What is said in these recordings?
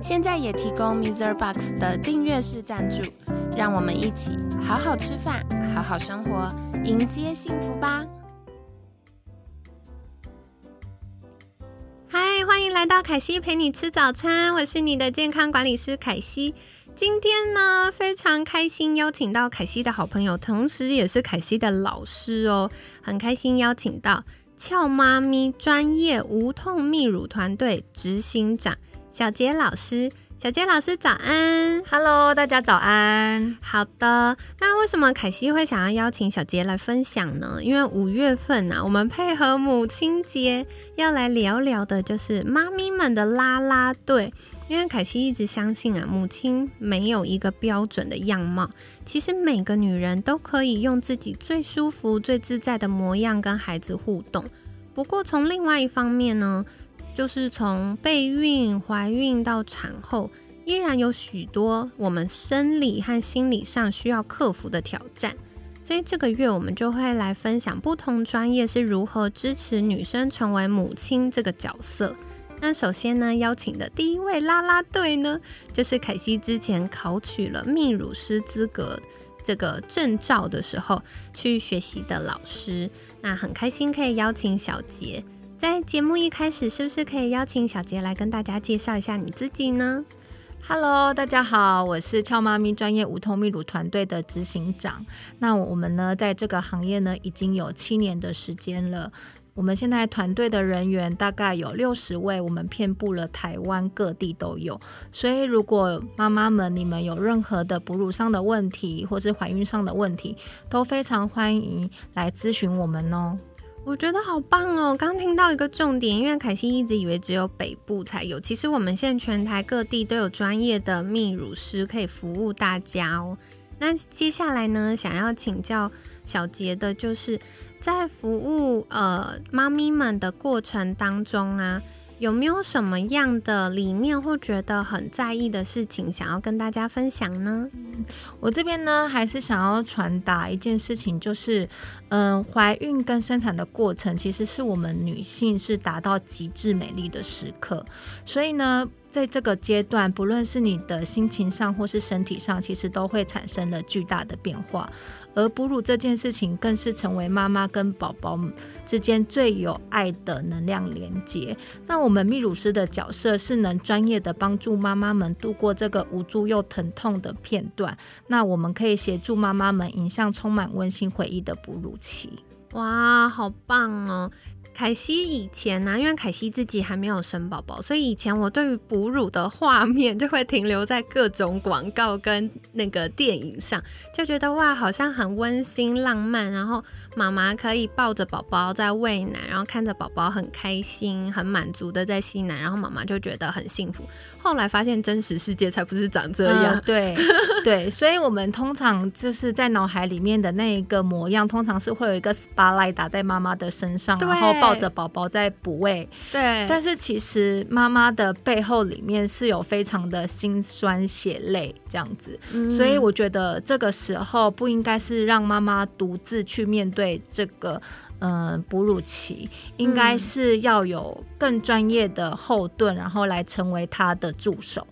现在也提供 Mr. Box 的订阅式赞助，让我们一起好好吃饭，好好生活，迎接幸福吧！嗨，欢迎来到凯西陪你吃早餐，我是你的健康管理师凯西。今天呢，非常开心邀请到凯西的好朋友，同时也是凯西的老师哦，很开心邀请到俏妈咪专业无痛泌乳团队执行长小杰老师。小杰老师早安，Hello，大家早安。好的，那为什么凯西会想要邀请小杰来分享呢？因为五月份啊，我们配合母亲节要来聊聊的，就是妈咪们的啦啦队。因为凯西一直相信啊，母亲没有一个标准的样貌，其实每个女人都可以用自己最舒服、最自在的模样跟孩子互动。不过从另外一方面呢？就是从备孕、怀孕到产后，依然有许多我们生理和心理上需要克服的挑战。所以这个月我们就会来分享不同专业是如何支持女生成为母亲这个角色。那首先呢，邀请的第一位啦啦队呢，就是凯西之前考取了泌乳师资格这个证照的时候去学习的老师。那很开心可以邀请小杰。在节目一开始，是不是可以邀请小杰来跟大家介绍一下你自己呢？Hello，大家好，我是俏妈咪专业无痛泌乳团队的执行长。那我们呢，在这个行业呢，已经有七年的时间了。我们现在团队的人员大概有六十位，我们遍布了台湾各地都有。所以，如果妈妈们你们有任何的哺乳上的问题，或是怀孕上的问题，都非常欢迎来咨询我们哦。我觉得好棒哦！刚听到一个重点，因为凯西一直以为只有北部才有，其实我们现在全台各地都有专业的泌乳师可以服务大家哦。那接下来呢，想要请教小杰的，就是在服务呃妈咪们的过程当中啊。有没有什么样的理念或觉得很在意的事情想要跟大家分享呢？我这边呢，还是想要传达一件事情，就是，嗯，怀孕跟生产的过程，其实是我们女性是达到极致美丽的时刻，所以呢。在这个阶段，不论是你的心情上或是身体上，其实都会产生了巨大的变化。而哺乳这件事情，更是成为妈妈跟宝宝之间最有爱的能量连接。那我们泌乳师的角色，是能专业的帮助妈妈们度过这个无助又疼痛的片段。那我们可以协助妈妈们迎向充满温馨回忆的哺乳期。哇，好棒哦！凯西以前呢，因为凯西自己还没有生宝宝，所以以前我对于哺乳的画面就会停留在各种广告跟那个电影上，就觉得哇，好像很温馨浪漫，然后妈妈可以抱着宝宝在喂奶，然后看着宝宝很开心、很满足的在吸奶，然后妈妈就觉得很幸福。后来发现真实世界才不是长这样，对 对，所以我们通常就是在脑海里面的那一个模样，通常是会有一个 spotlight 打在妈妈的身上，然后。抱着宝宝在补喂，对，但是其实妈妈的背后里面是有非常的心酸血泪这样子，所以我觉得这个时候不应该是让妈妈独自去面对这个嗯哺乳期，应该是要有更专业的后盾，然后来成为她的助手。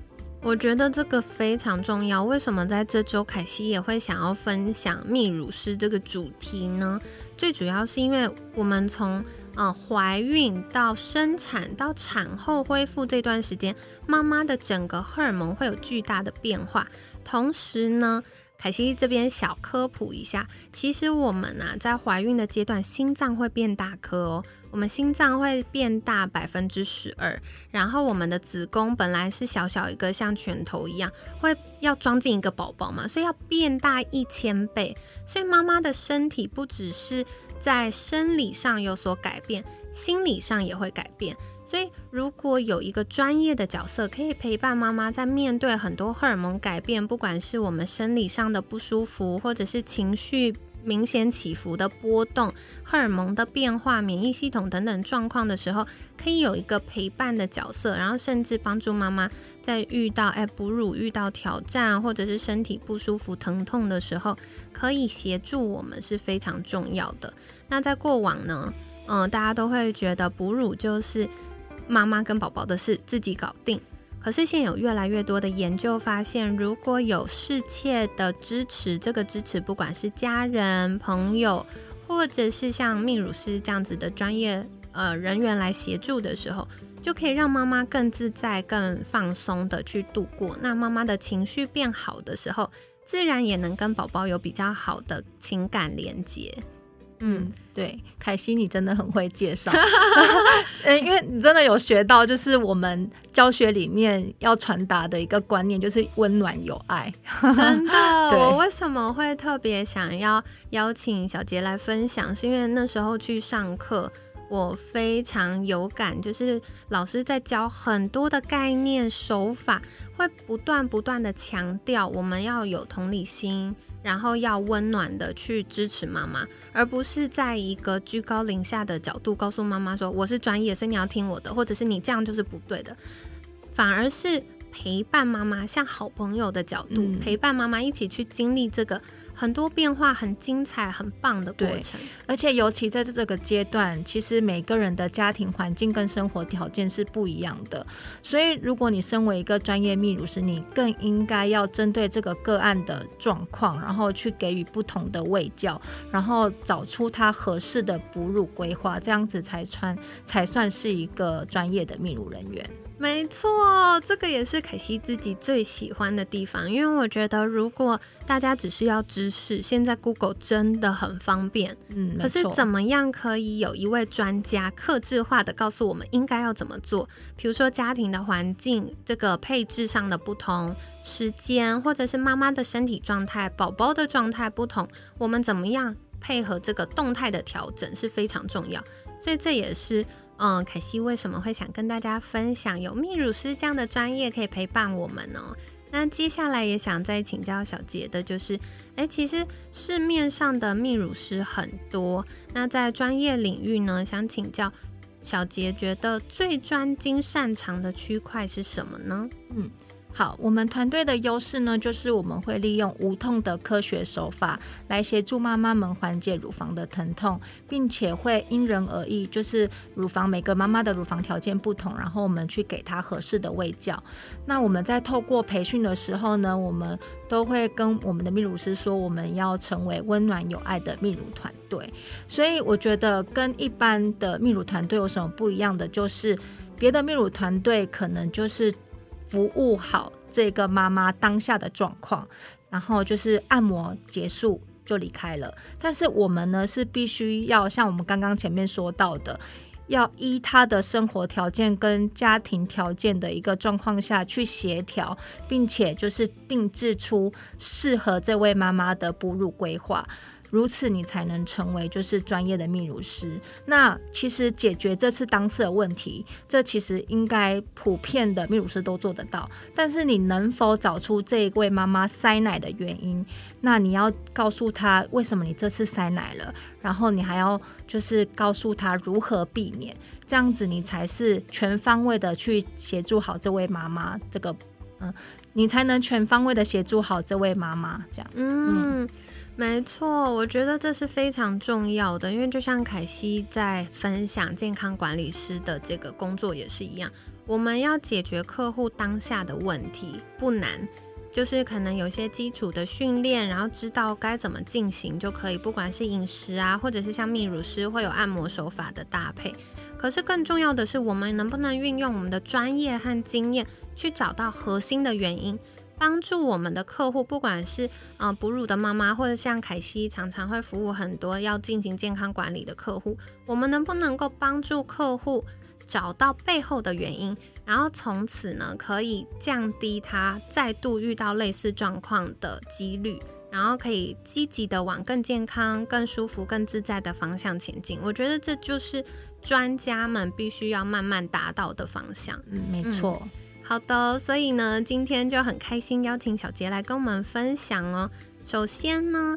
我觉得这个非常重要。为什么在这周凯西也会想要分享泌乳师这个主题呢？最主要是因为我们从嗯，怀孕到生产到产后恢复这段时间，妈妈的整个荷尔蒙会有巨大的变化。同时呢，凯西这边小科普一下，其实我们啊在怀孕的阶段，心脏会变大颗哦。我们心脏会变大百分之十二，然后我们的子宫本来是小小一个，像拳头一样，会要装进一个宝宝嘛，所以要变大一千倍。所以妈妈的身体不只是在生理上有所改变，心理上也会改变。所以，如果有一个专业的角色可以陪伴妈妈，在面对很多荷尔蒙改变，不管是我们生理上的不舒服，或者是情绪明显起伏的波动、荷尔蒙的变化、免疫系统等等状况的时候，可以有一个陪伴的角色，然后甚至帮助妈妈在遇到哎哺乳遇到挑战，或者是身体不舒服、疼痛的时候，可以协助我们是非常重要的。那在过往呢，嗯，大家都会觉得哺乳就是。妈妈跟宝宝的事自己搞定。可是现有越来越多的研究发现，如果有适切的支持，这个支持不管是家人、朋友，或者是像泌乳师这样子的专业呃人员来协助的时候，就可以让妈妈更自在、更放松的去度过。那妈妈的情绪变好的时候，自然也能跟宝宝有比较好的情感连接。嗯，对，凯西，你真的很会介绍，嗯，因为你真的有学到，就是我们教学里面要传达的一个观念，就是温暖有爱。真的，我为什么会特别想要邀请小杰来分享？是因为那时候去上课，我非常有感，就是老师在教很多的概念手法，会不断不断的强调，我们要有同理心。然后要温暖的去支持妈妈，而不是在一个居高临下的角度告诉妈妈说我是专业，所以你要听我的，或者是你这样就是不对的，反而是。陪伴妈妈，像好朋友的角度陪伴妈妈一起去经历这个很多变化、很精彩、很棒的过程。而且尤其在这个阶段，其实每个人的家庭环境跟生活条件是不一样的。所以，如果你身为一个专业泌乳师，你更应该要针对这个个案的状况，然后去给予不同的喂教，然后找出他合适的哺乳规划，这样子才穿才算是一个专业的泌乳人员。没错，这个也是凯西自己最喜欢的地方，因为我觉得如果大家只是要知识，现在 Google 真的很方便。嗯，可是怎么样可以有一位专家克制化的告诉我们应该要怎么做？比如说家庭的环境、这个配置上的不同、时间，或者是妈妈的身体状态、宝宝的状态不同，我们怎么样配合这个动态的调整是非常重要。所以这也是。嗯，凯西为什么会想跟大家分享有泌乳师这样的专业可以陪伴我们呢？那接下来也想再请教小杰的，就是，哎，其实市面上的泌乳师很多，那在专业领域呢，想请教小杰，觉得最专精擅长的区块是什么呢？嗯。好，我们团队的优势呢，就是我们会利用无痛的科学手法来协助妈妈们缓解乳房的疼痛，并且会因人而异，就是乳房每个妈妈的乳房条件不同，然后我们去给她合适的喂教。那我们在透过培训的时候呢，我们都会跟我们的泌乳师说，我们要成为温暖有爱的泌乳团队。所以我觉得跟一般的泌乳团队有什么不一样的，就是别的泌乳团队可能就是。服务好这个妈妈当下的状况，然后就是按摩结束就离开了。但是我们呢是必须要像我们刚刚前面说到的，要依她的生活条件跟家庭条件的一个状况下去协调，并且就是定制出适合这位妈妈的哺乳规划。如此，你才能成为就是专业的泌乳师。那其实解决这次当次的问题，这其实应该普遍的泌乳师都做得到。但是你能否找出这一位妈妈塞奶的原因？那你要告诉她为什么你这次塞奶了，然后你还要就是告诉她如何避免，这样子你才是全方位的去协助好这位妈妈。这个，嗯，你才能全方位的协助好这位妈妈。这样，嗯。没错，我觉得这是非常重要的，因为就像凯西在分享健康管理师的这个工作也是一样，我们要解决客户当下的问题不难，就是可能有些基础的训练，然后知道该怎么进行就可以，不管是饮食啊，或者是像泌乳师会有按摩手法的搭配，可是更重要的是，我们能不能运用我们的专业和经验去找到核心的原因。帮助我们的客户，不管是呃哺乳的妈妈，或者像凯西常常会服务很多要进行健康管理的客户，我们能不能够帮助客户找到背后的原因，然后从此呢可以降低他再度遇到类似状况的几率，然后可以积极的往更健康、更舒服、更自在的方向前进。我觉得这就是专家们必须要慢慢达到的方向。嗯，没错。好的，所以呢，今天就很开心邀请小杰来跟我们分享哦。首先呢，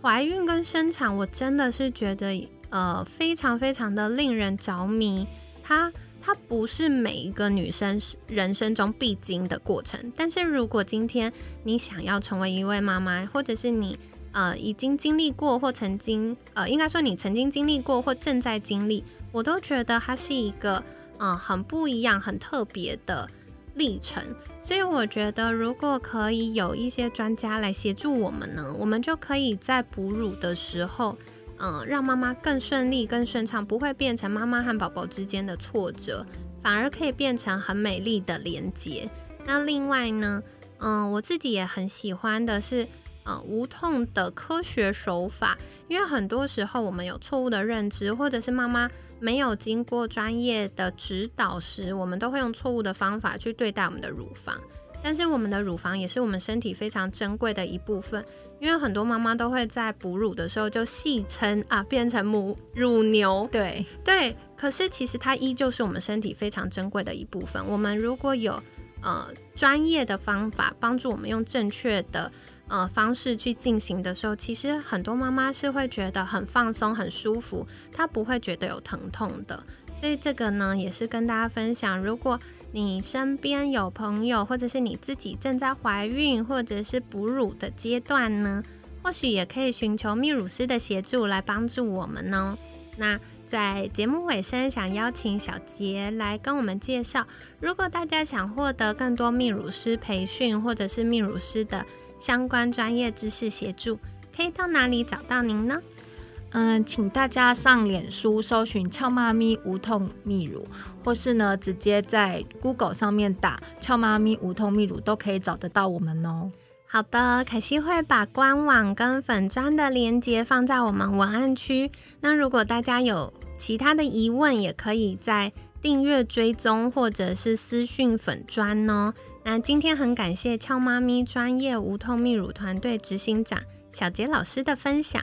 怀孕跟生产，我真的是觉得呃非常非常的令人着迷。它它不是每一个女生人生中必经的过程，但是如果今天你想要成为一位妈妈，或者是你呃已经经历过或曾经呃应该说你曾经经历过或正在经历，我都觉得它是一个嗯很不一样、很特别的历程。所以我觉得，如果可以有一些专家来协助我们呢，我们就可以在哺乳的时候。嗯，让妈妈更顺利、更顺畅，不会变成妈妈和宝宝之间的挫折，反而可以变成很美丽的连接。那另外呢，嗯，我自己也很喜欢的是，呃，无痛的科学手法，因为很多时候我们有错误的认知，或者是妈妈没有经过专业的指导时，我们都会用错误的方法去对待我们的乳房。但是我们的乳房也是我们身体非常珍贵的一部分，因为很多妈妈都会在哺乳的时候就戏称啊，变成母乳牛。对对，可是其实它依旧是我们身体非常珍贵的一部分。我们如果有呃专业的方法帮助我们用正确的呃方式去进行的时候，其实很多妈妈是会觉得很放松、很舒服，她不会觉得有疼痛的。所以这个呢，也是跟大家分享，如果。你身边有朋友，或者是你自己正在怀孕或者是哺乳的阶段呢？或许也可以寻求泌乳师的协助来帮助我们哦。那在节目尾声，想邀请小杰来跟我们介绍，如果大家想获得更多泌乳师培训或者是泌乳师的相关专业知识协助，可以到哪里找到您呢？嗯，请大家上脸书搜寻“俏妈咪无痛泌乳”，或是呢直接在 Google 上面打“俏妈咪无痛泌乳”，都可以找得到我们哦。好的，凯西会把官网跟粉砖的链接放在我们文案区。那如果大家有其他的疑问，也可以在订阅追踪或者是私讯粉砖哦。那今天很感谢俏妈咪专业无痛泌乳团队执行长小杰老师的分享。